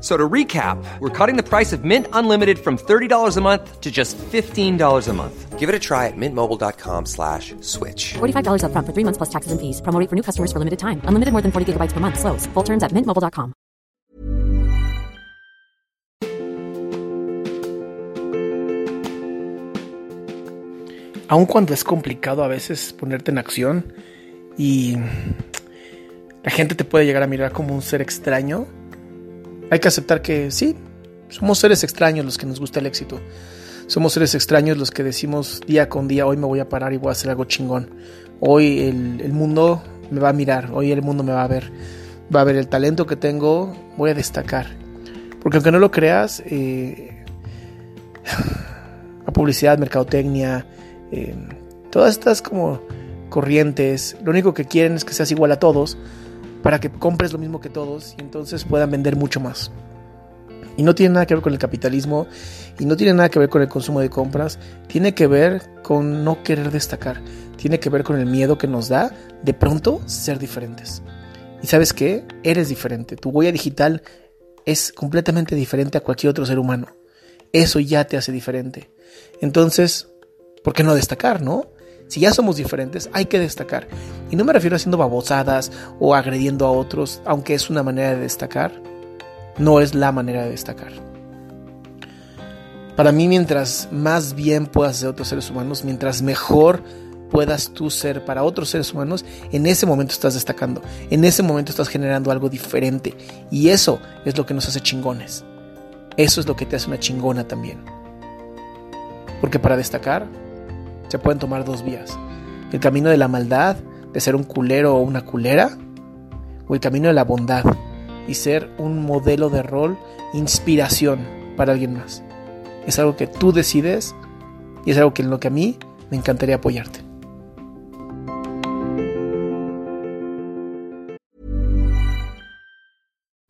F- So to recap, we're cutting the price of Mint Unlimited from $30 a month to just $15 a month. Give it a try at mintmobile.com slash switch. $45 upfront for three months plus taxes and fees. Promo for new customers for limited time. Unlimited more than 40 gigabytes per month. Slows. Full terms at mintmobile.com. aun cuando es complicado a veces ponerte en acción y la gente te puede llegar a mirar como un ser extraño, hay que aceptar que sí, somos seres extraños los que nos gusta el éxito. Somos seres extraños los que decimos día con día, hoy me voy a parar y voy a hacer algo chingón. Hoy el, mundo me va a mirar, hoy el mundo me va a ver. Va a ver el talento que tengo, voy a destacar. Porque aunque no lo creas, eh, la publicidad, mercadotecnia, eh, todas estas como corrientes, lo único que quieren es que seas igual a todos para que compres lo mismo que todos y entonces puedan vender mucho más. Y no tiene nada que ver con el capitalismo y no tiene nada que ver con el consumo de compras, tiene que ver con no querer destacar, tiene que ver con el miedo que nos da de pronto ser diferentes. Y sabes qué, eres diferente, tu huella digital es completamente diferente a cualquier otro ser humano. Eso ya te hace diferente. Entonces, ¿por qué no destacar, no? Si ya somos diferentes, hay que destacar. Y no me refiero a haciendo babosadas o agrediendo a otros, aunque es una manera de destacar. No es la manera de destacar. Para mí, mientras más bien puedas hacer otros seres humanos, mientras mejor puedas tú ser para otros seres humanos, en ese momento estás destacando. En ese momento estás generando algo diferente. Y eso es lo que nos hace chingones. Eso es lo que te hace una chingona también. Porque para destacar se pueden tomar dos vías. El camino de la maldad, de ser un culero o una culera, o el camino de la bondad y ser un modelo de rol, inspiración para alguien más. Es algo que tú decides y es algo que en lo que a mí me encantaría apoyarte.